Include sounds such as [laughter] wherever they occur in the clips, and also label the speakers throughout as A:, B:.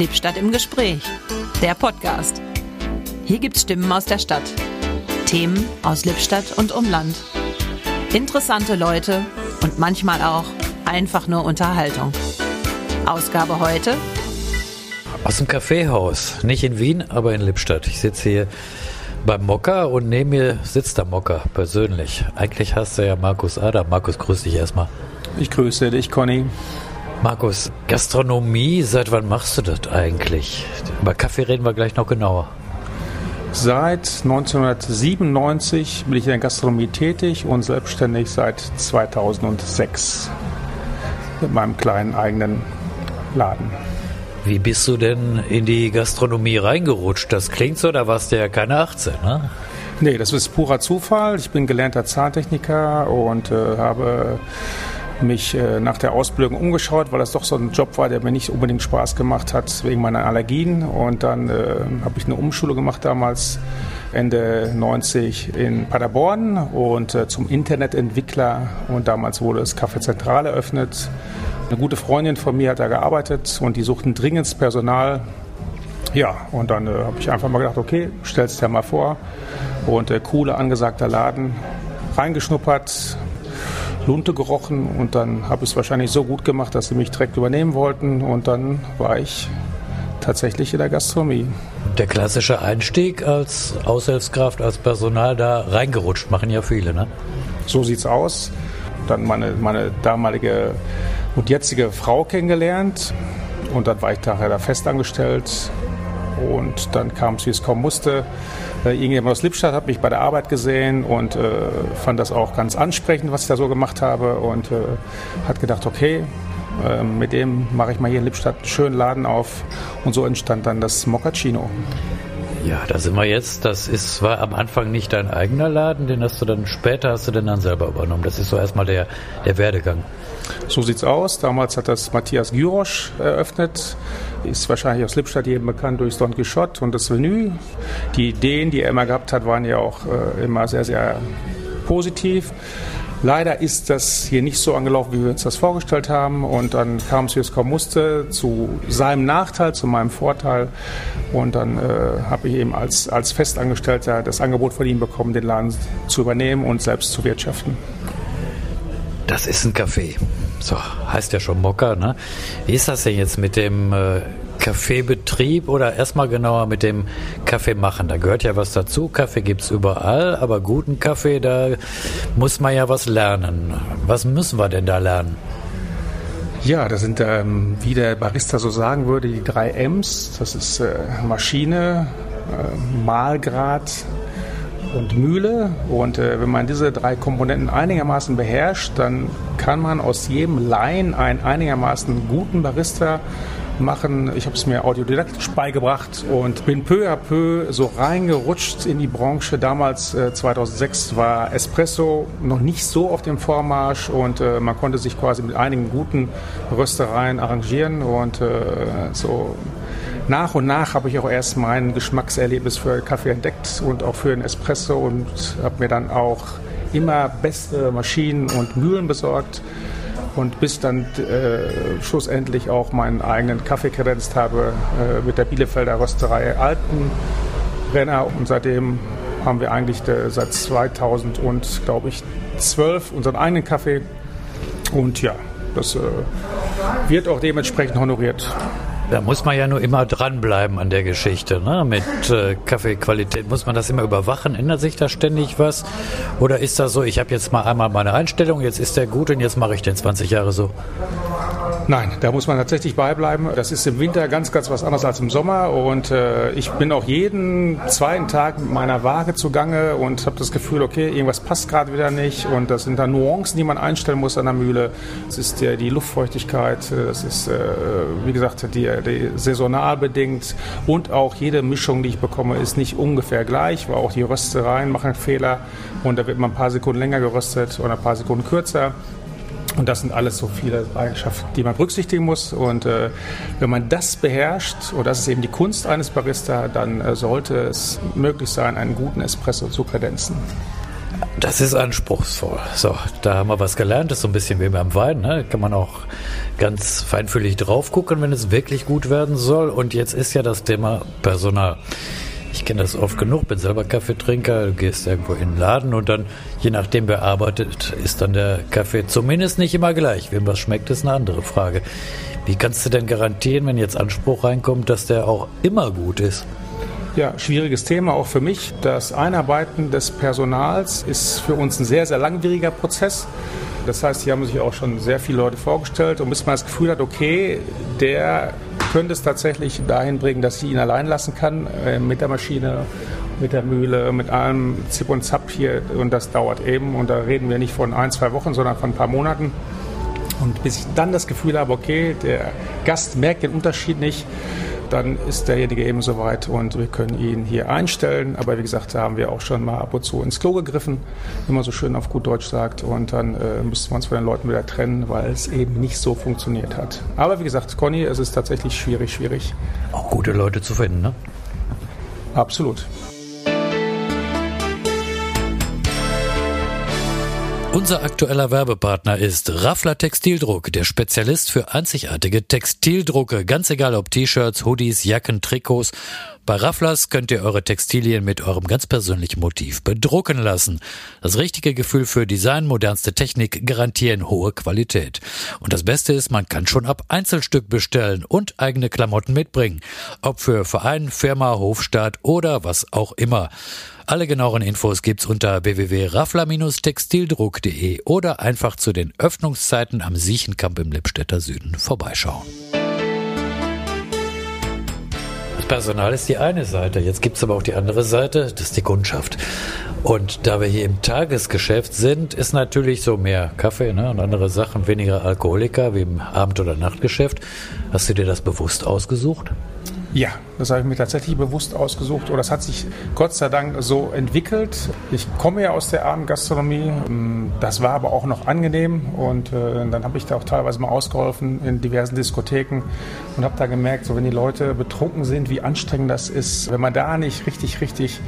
A: Lippstadt im Gespräch, der Podcast. Hier gibt's Stimmen aus der Stadt, Themen aus Lippstadt und Umland, interessante Leute und manchmal auch einfach nur Unterhaltung. Ausgabe heute
B: aus dem Kaffeehaus, nicht in Wien, aber in Lippstadt. Ich sitze hier beim Mocker und neben mir sitzt der Mocker persönlich. Eigentlich hast du ja Markus Adam. Markus, grüß dich erstmal.
C: Ich grüße dich, Conny.
B: Markus, Gastronomie, seit wann machst du das eigentlich? Über Kaffee reden wir gleich noch genauer.
C: Seit 1997 bin ich in der Gastronomie tätig und selbstständig seit 2006 mit meinem kleinen eigenen Laden.
B: Wie bist du denn in die Gastronomie reingerutscht? Das klingt so, da warst du ja keine 18, ne?
C: Nee, das ist purer Zufall. Ich bin gelernter Zahntechniker und äh, habe mich äh, nach der Ausbildung umgeschaut, weil das doch so ein Job war, der mir nicht unbedingt Spaß gemacht hat wegen meiner Allergien. Und dann äh, habe ich eine Umschule gemacht damals Ende 90 in Paderborn und äh, zum Internetentwickler. Und damals wurde das Café Zentral eröffnet. Eine gute Freundin von mir hat da gearbeitet und die suchten dringend Personal. Ja, und dann äh, habe ich einfach mal gedacht, okay, stell's dir mal vor. Und äh, cooler, angesagter Laden, reingeschnuppert, Lunte gerochen und dann habe ich es wahrscheinlich so gut gemacht, dass sie mich direkt übernehmen wollten und dann war ich tatsächlich in der Gastronomie.
B: Der klassische Einstieg als Aushilfskraft, als Personal da reingerutscht, machen ja viele, ne?
C: So sieht's aus. Dann meine, meine damalige und jetzige Frau kennengelernt und dann war ich daher da festangestellt und dann kam es, wie es kommen musste. Äh, irgendjemand aus Lippstadt hat mich bei der Arbeit gesehen und äh, fand das auch ganz ansprechend, was ich da so gemacht habe und äh, hat gedacht, okay, äh, mit dem mache ich mal hier in Lippstadt einen schönen Laden auf und so entstand dann das Moccacino.
B: Ja, da sind wir jetzt. Das ist, war am Anfang nicht dein eigener Laden, den hast du dann später hast du den dann selber übernommen. Das ist so erstmal der, der Werdegang.
C: So sieht's aus. Damals hat das Matthias Gyrosch eröffnet. Ist wahrscheinlich aus Lippstadt jedem bekannt durch Don Quixote und das Venue. Die Ideen, die er immer gehabt hat, waren ja auch äh, immer sehr, sehr positiv. Leider ist das hier nicht so angelaufen, wie wir uns das vorgestellt haben. Und dann kam es, wie es kommen musste, zu seinem Nachteil, zu meinem Vorteil. Und dann äh, habe ich eben als, als Festangestellter das Angebot von ihm bekommen, den Laden zu übernehmen und selbst zu wirtschaften.
B: Das ist ein Café. So, heißt ja schon Mokka, ne? Wie ist das denn jetzt mit dem äh, Kaffeebetrieb oder erstmal genauer mit dem Kaffee machen? Da gehört ja was dazu. Kaffee gibt es überall, aber guten Kaffee, da muss man ja was lernen. Was müssen wir denn da lernen?
C: Ja, das sind, ähm, wie der Barista so sagen würde, die drei M's. Das ist äh, Maschine, äh, Mahlgrad und Mühle. Und äh, wenn man diese drei Komponenten einigermaßen beherrscht, dann kann man aus jedem Laien einen einigermaßen guten Barista machen. Ich habe es mir autodidaktisch beigebracht und bin peu à peu so reingerutscht in die Branche. Damals, äh, 2006, war Espresso noch nicht so auf dem Vormarsch und äh, man konnte sich quasi mit einigen guten Röstereien arrangieren und äh, so nach und nach habe ich auch erst mein Geschmackserlebnis für Kaffee entdeckt und auch für den Espresso und habe mir dann auch immer beste Maschinen und Mühlen besorgt und bis dann äh, schlussendlich auch meinen eigenen Kaffee kredenzt habe äh, mit der Bielefelder Rösterei Alpenrenner und seitdem haben wir eigentlich äh, seit 2000 und glaube ich 12 unseren eigenen Kaffee und ja, das äh, wird auch dementsprechend honoriert.
B: Da muss man ja nur immer dranbleiben an der Geschichte. Ne? Mit äh, Kaffeequalität muss man das immer überwachen. Ändert sich da ständig was? Oder ist das so, ich habe jetzt mal einmal meine Einstellung, jetzt ist der gut und jetzt mache ich den 20 Jahre so?
C: Nein, da muss man tatsächlich beibleiben. Das ist im Winter ganz, ganz was anderes als im Sommer. Und äh, ich bin auch jeden zweiten Tag mit meiner Waage zugange und habe das Gefühl, okay, irgendwas passt gerade wieder nicht. Und das sind dann Nuancen, die man einstellen muss an der Mühle. Das ist die, die Luftfeuchtigkeit, das ist, äh, wie gesagt, die, die saisonal bedingt. Und auch jede Mischung, die ich bekomme, ist nicht ungefähr gleich, weil auch die Röstereien machen Fehler. Und da wird man ein paar Sekunden länger geröstet oder ein paar Sekunden kürzer. Und das sind alles so viele Eigenschaften, die man berücksichtigen muss. Und äh, wenn man das beherrscht, und das ist eben die Kunst eines Barista, dann äh, sollte es möglich sein, einen guten Espresso zu kredenzen.
B: Das ist anspruchsvoll. So, da haben wir was gelernt. Das ist so ein bisschen wie beim Wein. Ne? Kann man auch ganz feinfühlig drauf gucken, wenn es wirklich gut werden soll. Und jetzt ist ja das Thema Personal. Ich kenne das oft genug, bin selber Kaffeetrinker, du gehst irgendwo in den Laden und dann, je nachdem wer arbeitet, ist dann der Kaffee zumindest nicht immer gleich. Wem was schmeckt, ist eine andere Frage. Wie kannst du denn garantieren, wenn jetzt Anspruch reinkommt, dass der auch immer gut ist?
C: Ja, schwieriges Thema auch für mich. Das Einarbeiten des Personals ist für uns ein sehr, sehr langwieriger Prozess. Das heißt, hier haben sich auch schon sehr viele Leute vorgestellt und bis man das Gefühl hat, okay, der könnte es tatsächlich dahin bringen, dass ich ihn allein lassen kann äh, mit der Maschine, mit der Mühle, mit allem Zip und Zap hier und das dauert eben und da reden wir nicht von ein, zwei Wochen, sondern von ein paar Monaten. Und bis ich dann das Gefühl habe, okay, der Gast merkt den Unterschied nicht, dann ist derjenige eben soweit und wir können ihn hier einstellen. Aber wie gesagt, da haben wir auch schon mal ab und zu ins Klo gegriffen, wie man so schön auf gut Deutsch sagt. Und dann äh, müssten wir uns von den Leuten wieder trennen, weil es eben nicht so funktioniert hat. Aber wie gesagt, Conny, es ist tatsächlich schwierig, schwierig.
B: Auch gute Leute zu finden, ne?
C: Absolut.
B: Unser aktueller Werbepartner ist Raffler Textildruck, der Spezialist für einzigartige Textildrucke. Ganz egal ob T-Shirts, Hoodies, Jacken, Trikots. Bei Rafflers könnt ihr eure Textilien mit eurem ganz persönlichen Motiv bedrucken lassen. Das richtige Gefühl für Design, modernste Technik garantieren hohe Qualität. Und das Beste ist, man kann schon ab Einzelstück bestellen und eigene Klamotten mitbringen. Ob für Verein, Firma, Hofstaat oder was auch immer. Alle genaueren Infos gibt's unter www.raffler-textildruck.de oder einfach zu den Öffnungszeiten am Siechenkamp im Lippstädter Süden vorbeischauen. Das Personal ist die eine Seite. Jetzt gibt's aber auch die andere Seite, das ist die Kundschaft. Und da wir hier im Tagesgeschäft sind, ist natürlich so mehr Kaffee ne, und andere Sachen, weniger Alkoholiker wie im Abend- oder Nachtgeschäft. Hast du dir das bewusst ausgesucht?
C: Ja, das habe ich mir tatsächlich bewusst ausgesucht. Oder das hat sich Gott sei Dank so entwickelt. Ich komme ja aus der Abendgastronomie. Das war aber auch noch angenehm. Und äh, dann habe ich da auch teilweise mal ausgeholfen in diversen Diskotheken und habe da gemerkt, so wenn die Leute betrunken sind, wie anstrengend das ist, wenn man da nicht richtig, richtig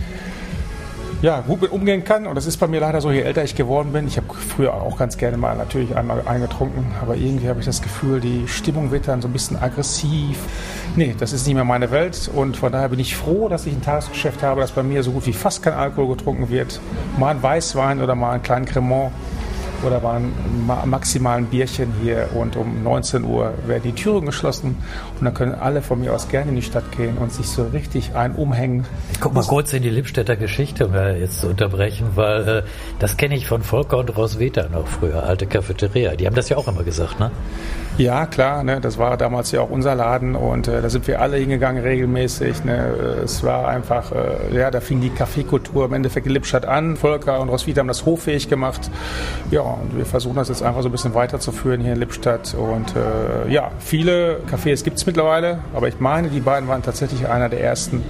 C: ja, gut mit umgehen kann. Und das ist bei mir leider so, je älter ich geworden bin. Ich habe früher auch ganz gerne mal natürlich einmal eingetrunken, aber irgendwie habe ich das Gefühl, die Stimmung wird dann so ein bisschen aggressiv. Nee, das ist nicht mehr meine Welt und von daher bin ich froh, dass ich ein Tagesgeschäft habe, dass bei mir so gut wie fast kein Alkohol getrunken wird. Mal ein Weißwein oder mal einen kleinen Cremant oder waren maximal ein Bierchen hier und um 19 Uhr werden die Türen geschlossen und dann können alle von mir aus gerne in die Stadt gehen und sich so richtig ein umhängen.
B: Ich guck mal kurz in die Lippstädter Geschichte, um jetzt zu unterbrechen, weil äh, das kenne ich von Volker und Roswitha noch früher, alte Cafeteria. Die haben das ja auch immer gesagt, ne?
C: Ja, klar, ne, das war damals ja auch unser Laden und äh, da sind wir alle hingegangen regelmäßig. Ne. Es war einfach, äh, ja, da fing die Kaffeekultur im Endeffekt in Lippstadt an. Volker und Roswitha haben das hoffähig gemacht. Ja, und wir versuchen das jetzt einfach so ein bisschen weiterzuführen hier in Lippstadt. Und äh, ja, viele Cafés gibt es mittlerweile, aber ich meine, die beiden waren tatsächlich einer der ersten,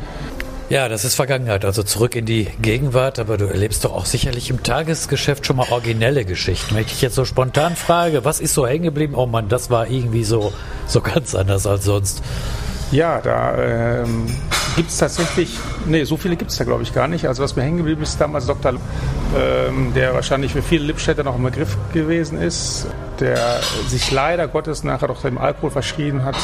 B: ja, das ist Vergangenheit, also zurück in die Gegenwart, aber du erlebst doch auch sicherlich im Tagesgeschäft schon mal originelle Geschichten. Wenn ich dich jetzt so spontan frage, was ist so hängen geblieben? Oh Mann, das war irgendwie so, so ganz anders als sonst.
C: Ja, da ähm, gibt es tatsächlich, nee, so viele gibt es da glaube ich gar nicht. Also was mir hängen geblieben ist damals Dr. Ähm, der wahrscheinlich für viele Lippstädter noch ein Begriff gewesen ist, der sich leider Gottes nachher doch dem Alkohol verschrieben hat.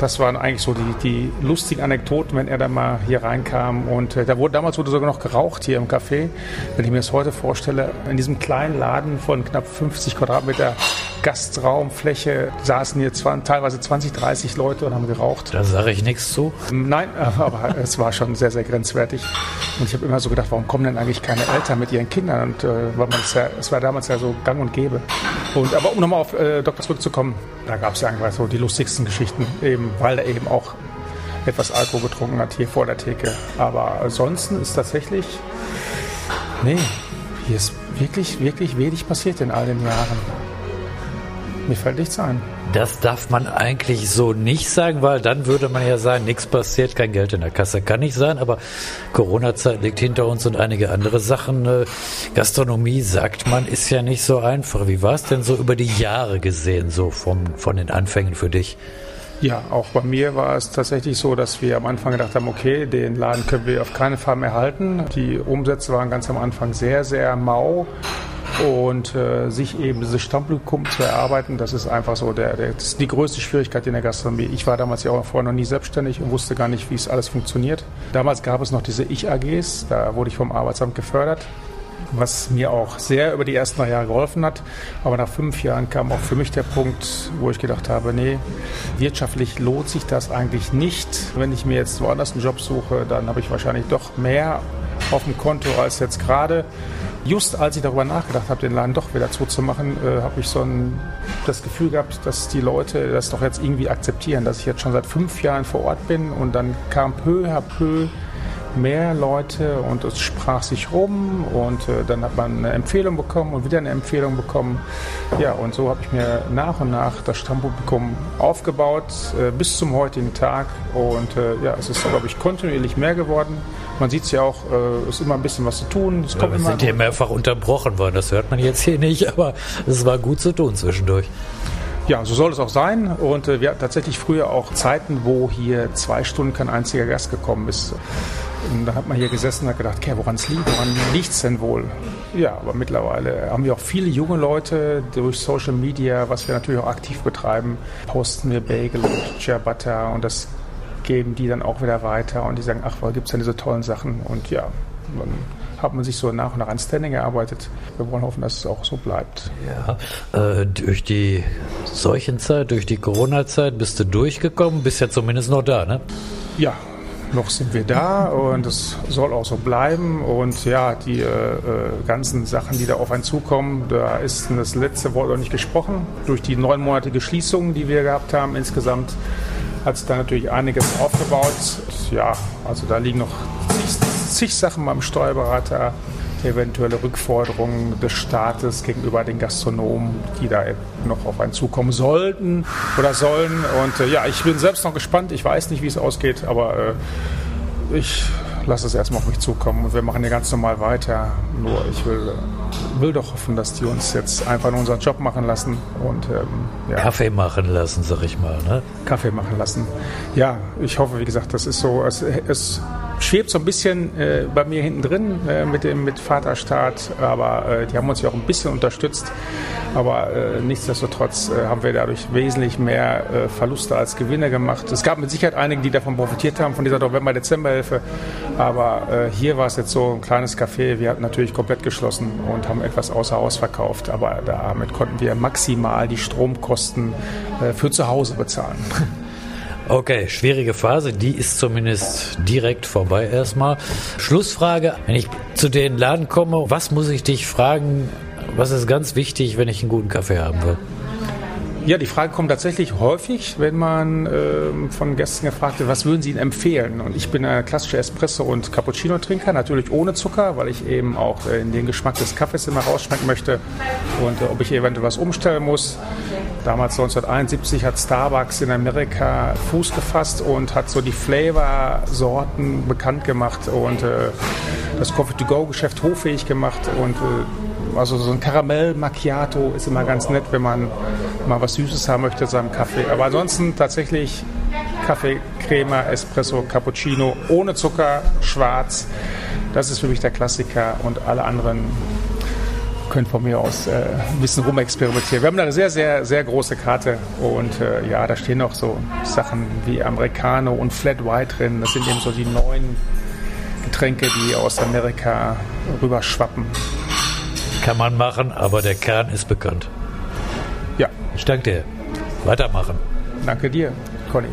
C: Das waren eigentlich so die, die lustigen Anekdoten, wenn er dann mal hier reinkam. Und äh, da wurde, damals wurde sogar noch geraucht hier im Café. Wenn ich mir das heute vorstelle, in diesem kleinen Laden von knapp 50 Quadratmeter Gastraumfläche saßen hier 20, teilweise 20, 30 Leute und haben geraucht.
B: Da sage ich nichts zu.
C: Nein, [laughs] aber es war schon sehr, sehr grenzwertig. Und ich habe immer so gedacht, warum kommen denn eigentlich keine Eltern mit ihren Kindern? Und äh, weil man es ja, es war damals ja so gang und gäbe. Und aber um nochmal auf äh, Doktor zurückzukommen, da gab es ja so die lustigsten Geschichten, eben weil er eben auch etwas Alkohol getrunken hat hier vor der Theke. Aber ansonsten ist tatsächlich, nee, hier ist wirklich, wirklich wenig passiert in all den Jahren. Mir fällt nichts ein.
B: Das darf man eigentlich so nicht sagen, weil dann würde man ja sagen, nichts passiert, kein Geld in der Kasse. Kann nicht sein, aber Corona-Zeit liegt hinter uns und einige andere Sachen. Äh, Gastronomie, sagt man, ist ja nicht so einfach. Wie war es denn so über die Jahre gesehen, so vom, von den Anfängen für dich?
C: Ja, auch bei mir war es tatsächlich so, dass wir am Anfang gedacht haben, okay, den Laden können wir auf keinen Fall mehr halten. Die Umsätze waren ganz am Anfang sehr, sehr mau. Und äh, sich eben dieses Stammpublikum zu erarbeiten, das ist einfach so der, der, das ist die größte Schwierigkeit in der Gastronomie. Ich war damals ja auch vorher noch nie selbstständig und wusste gar nicht, wie es alles funktioniert. Damals gab es noch diese Ich-AGs, da wurde ich vom Arbeitsamt gefördert was mir auch sehr über die ersten drei Jahre geholfen hat. Aber nach fünf Jahren kam auch für mich der Punkt, wo ich gedacht habe, nee, wirtschaftlich lohnt sich das eigentlich nicht. Wenn ich mir jetzt woanders einen Job suche, dann habe ich wahrscheinlich doch mehr auf dem Konto als jetzt gerade. Just als ich darüber nachgedacht habe, den Laden doch wieder zuzumachen, äh, habe ich so ein, das Gefühl gehabt, dass die Leute das doch jetzt irgendwie akzeptieren, dass ich jetzt schon seit fünf Jahren vor Ort bin und dann kam peu à peu mehr Leute und es sprach sich rum und äh, dann hat man eine Empfehlung bekommen und wieder eine Empfehlung bekommen. Ja, und so habe ich mir nach und nach das Stammpublikum aufgebaut äh, bis zum heutigen Tag und äh, ja, es ist, glaube ich, kontinuierlich mehr geworden. Man sieht es ja auch, äh, es ist immer ein bisschen was zu tun.
B: Es ja, wir sind hier mehrfach unterbrochen worden, das hört man jetzt hier nicht, aber es war gut zu tun zwischendurch.
C: Ja, so soll es auch sein. Und äh, wir hatten tatsächlich früher auch Zeiten, wo hier zwei Stunden kein einziger Gast gekommen ist. Und da hat man hier gesessen und hat gedacht, okay, woran es liegt, woran liegt es denn wohl? Ja, aber mittlerweile haben wir auch viele junge Leute durch Social Media, was wir natürlich auch aktiv betreiben, posten wir Bagel und Ciabatta und das geben die dann auch wieder weiter und die sagen, ach, wo gibt es denn diese tollen Sachen? Und ja, dann hat man sich so nach und nach ein Standing erarbeitet. Wir wollen hoffen, dass es auch so bleibt.
B: Ja, äh, durch die Seuchenzeit, durch die Corona-Zeit bist du durchgekommen, bist ja zumindest noch da, ne?
C: Ja, noch sind wir da und es soll auch so bleiben. Und ja, die äh, ganzen Sachen, die da auf einen zukommen, da ist das letzte Wort noch nicht gesprochen. Durch die neunmonatige Schließung, die wir gehabt haben insgesamt, hat sich da natürlich einiges aufgebaut. Ja, also da liegen noch zig, zig Sachen beim Steuerberater eventuelle Rückforderungen des Staates gegenüber den Gastronomen, die da noch auf einen zukommen sollten oder sollen. Und äh, ja, ich bin selbst noch gespannt. Ich weiß nicht, wie es ausgeht, aber äh, ich lasse es erstmal auf mich zukommen und wir machen hier ganz normal weiter. Nur ich will, will doch hoffen, dass die uns jetzt einfach nur unseren Job machen lassen und ähm,
B: ja. Kaffee machen lassen, sag ich mal. Ne?
C: Kaffee machen lassen. Ja, ich hoffe, wie gesagt, das ist so, es, es schwebt so ein bisschen äh, bei mir hinten drin äh, mit dem mit Vaterstaat, aber äh, die haben uns ja auch ein bisschen unterstützt. Aber äh, nichtsdestotrotz äh, haben wir dadurch wesentlich mehr äh, Verluste als Gewinne gemacht. Es gab mit Sicherheit einige, die davon profitiert haben, von dieser November-Dezember-Hilfe. Aber hier war es jetzt so ein kleines Café. Wir hatten natürlich komplett geschlossen und haben etwas außer Haus verkauft. Aber damit konnten wir maximal die Stromkosten für zu Hause bezahlen. [laughs]
B: Okay, schwierige Phase, die ist zumindest direkt vorbei erstmal. Schlussfrage, wenn ich zu den Laden komme, was muss ich dich fragen, was ist ganz wichtig, wenn ich einen guten Kaffee haben will?
C: Ja, die Frage kommt tatsächlich häufig, wenn man äh, von Gästen gefragt wird, was würden sie ihnen empfehlen? Und ich bin ein klassischer Espresso- und Cappuccino-Trinker, natürlich ohne Zucker, weil ich eben auch äh, in den Geschmack des Kaffees immer rausschmecken möchte und äh, ob ich eventuell was umstellen muss. Damals 1971 hat Starbucks in Amerika Fuß gefasst und hat so die Flavor-Sorten bekannt gemacht und äh, das Coffee-to-Go-Geschäft hoffähig gemacht und äh, also so ein Karamell Macchiato ist immer ganz nett, wenn man mal was Süßes haben möchte zu seinem Kaffee. Aber ansonsten tatsächlich Kaffee, Crema, Espresso, Cappuccino, ohne Zucker, schwarz. Das ist für mich der Klassiker und alle anderen können von mir aus äh, ein bisschen rumexperimentieren. Wir haben eine sehr, sehr, sehr große Karte und äh, ja, da stehen auch so Sachen wie Americano und Flat White drin. Das sind eben so die neuen Getränke, die aus Amerika rüberschwappen.
B: Kann man machen, aber der Kern ist bekannt.
C: Ja.
B: Ich danke dir. Weitermachen.
C: Danke dir, Conny.